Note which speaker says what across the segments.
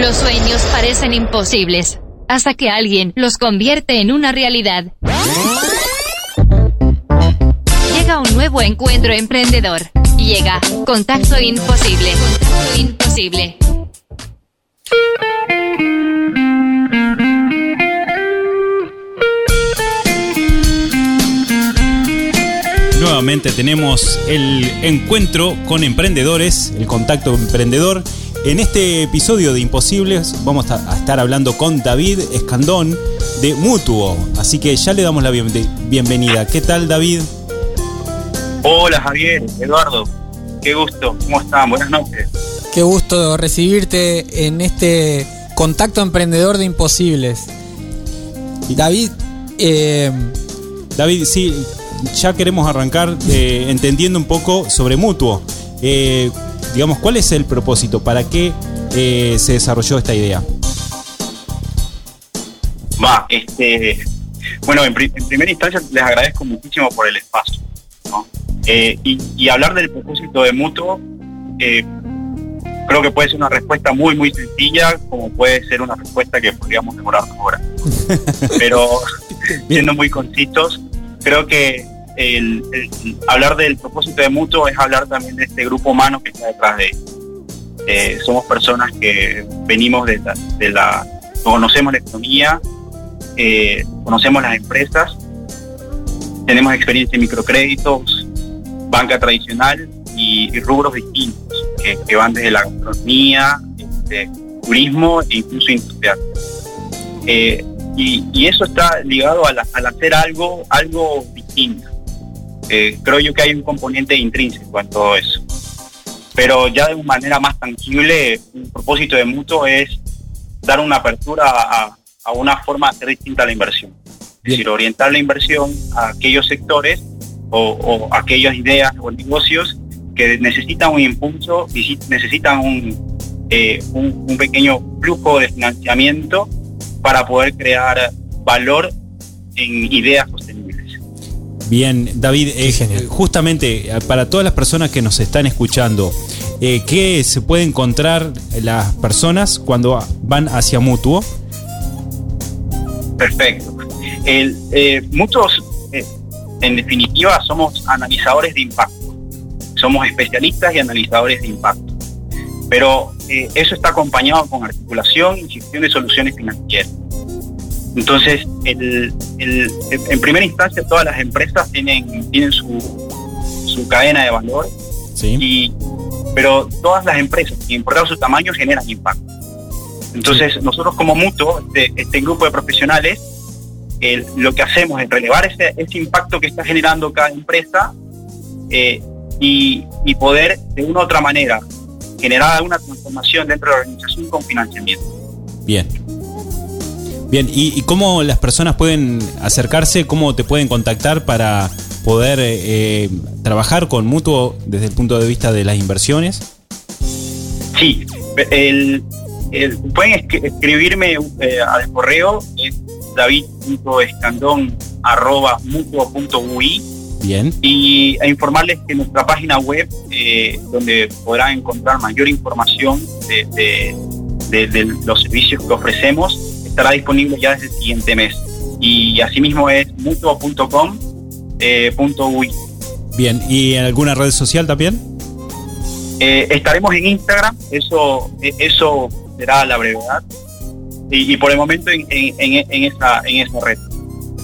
Speaker 1: Los sueños parecen imposibles hasta que alguien los convierte en una realidad. Llega un nuevo encuentro emprendedor. Llega Contacto Imposible.
Speaker 2: Nuevamente tenemos el encuentro con emprendedores, el contacto emprendedor. En este episodio de Imposibles vamos a estar hablando con David Escandón de Mutuo. Así que ya le damos la bienvenida. ¿Qué tal David?
Speaker 3: Hola Javier, Eduardo. Qué gusto. ¿Cómo están? Buenas noches.
Speaker 4: Qué gusto recibirte en este contacto emprendedor de Imposibles. David,
Speaker 2: eh, David, sí, ya queremos arrancar eh, entendiendo un poco sobre Mutuo. Eh, digamos, ¿cuál es el propósito? ¿Para qué eh, se desarrolló esta idea?
Speaker 3: Va, este, bueno, en, primera instancia les agradezco muchísimo por el espacio. y, hablar del propósito de Mutuo, creo que puede ser una respuesta muy, muy sencilla, como puede ser una respuesta que podríamos demorar ahora. Pero siendo muy concisos, creo que hablar del propósito de Mutuo es hablar también de este grupo humano que está detrás de eh, somos personas que venimos de la, conocemos la economía, eh, conocemos las empresas, tenemos experiencia en microcréditos, banca tradicional y, rubros distintos que, van desde la gastronomía, este, turismo e incluso industrial. Eh, y, eso está ligado al, hacer algo, algo distinto. Eh, creo yo que hay un componente intrínseco en todo eso. Pero ya de una manera más tangible, un propósito de mutuo es dar una apertura a, una forma de hacer distinta la inversión. Es decir, orientar la inversión a aquellos sectores o, aquellas ideas o negocios que necesitan un impulso y necesitan un, eh, un pequeño flujo de financiamiento para poder crear valor en ideas sostenibles.
Speaker 2: Bien, David, eh, justamente eh, para todas las personas que nos están escuchando, eh, ¿qué se puede encontrar las personas cuando van hacia Mutuo?
Speaker 3: Perfecto. muchos, en definitiva, somos analizadores de impacto. Somos especialistas y analizadores de impacto. Pero eso está acompañado con articulación y gestión de soluciones financieras. Entonces, en primera instancia, todas las empresas tienen, tienen su, cadena de valor, y, pero todas las empresas, sin importar su tamaño, generan impacto. Entonces, nosotros como mutuo, este, este grupo de profesionales, lo que hacemos es relevar ese, ese, impacto que está generando cada empresa eh, y, y, poder, de una u otra manera, generar alguna transformación dentro de la organización con financiamiento.
Speaker 2: Bien. Bien, ¿y, cómo las personas pueden acercarse, cómo te pueden contactar para poder eh, trabajar con Mutuo desde el punto de vista de las inversiones?
Speaker 3: Sí, pueden escribirme eh, al correo, es david.escandón.mutuo.ui
Speaker 2: Bien.
Speaker 3: Y a informarles que nuestra página web, eh, donde podrán encontrar mayor información de, de los servicios que ofrecemos, estará disponible ya desde el siguiente mes. Y asimismo es mutuo.com.uy. Eh,
Speaker 2: Bien, ¿y en alguna red social también?
Speaker 3: Eh, estaremos en Instagram, eso, eh, eso será la brevedad. Y, por el momento en, en, esa, en esa red.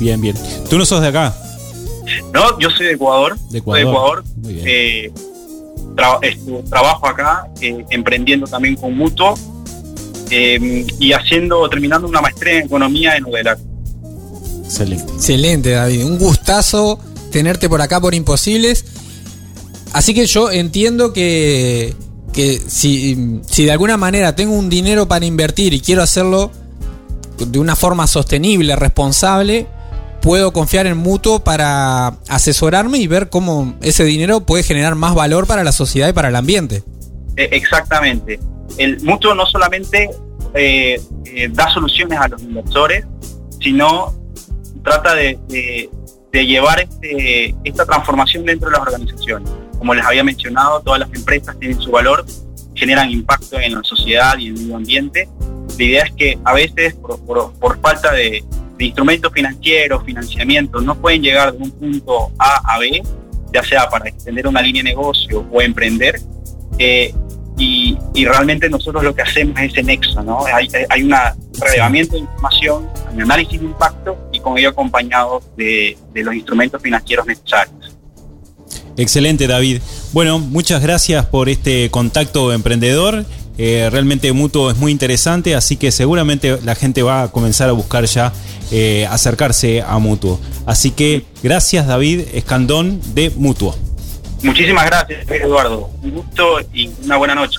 Speaker 2: Bien, bien. ¿Tú no sos de acá?
Speaker 3: No, yo soy de Ecuador. De Ecuador. trabajo acá, emprendiendo también con Mutuo eh, y haciendo, terminando una maestría en economía en UDELAC.
Speaker 4: Excelente. Excelente, David. Un gustazo tenerte por acá por Imposibles. Así que yo entiendo que, que si, si de alguna manera tengo un dinero para invertir y quiero hacerlo de una forma sostenible, responsable, puedo confiar en Mutuo para asesorarme y ver cómo ese dinero puede generar más valor para la sociedad y para el ambiente.
Speaker 3: E, exactamente el mutuo no solamente eh, eh, da soluciones a los inversores, sino trata de, llevar este, esta transformación dentro de las organizaciones. Como les había mencionado, todas las empresas tienen su valor, generan impacto en la sociedad y en el medio ambiente, La idea es que a veces por, falta de, instrumentos financieros, financiamiento, no pueden llegar de un punto A a B, ya sea para extender una línea de negocio o emprender. Eh, y, realmente nosotros lo que hacemos es ese nexo, ¿no? Hay, hay un relevamiento de información, un análisis de impacto y con ello acompañado de, de los instrumentos financieros necesarios.
Speaker 2: Excelente, David. Bueno, muchas gracias por este contacto emprendedor. Eh, realmente Mutuo es muy interesante, así que seguramente la gente va a comenzar a buscar ya eh, acercarse a Mutuo. Así que gracias, David Escandón de Mutuo.
Speaker 3: Muchísimas gracias, Eduardo. Un gusto y una buena noche.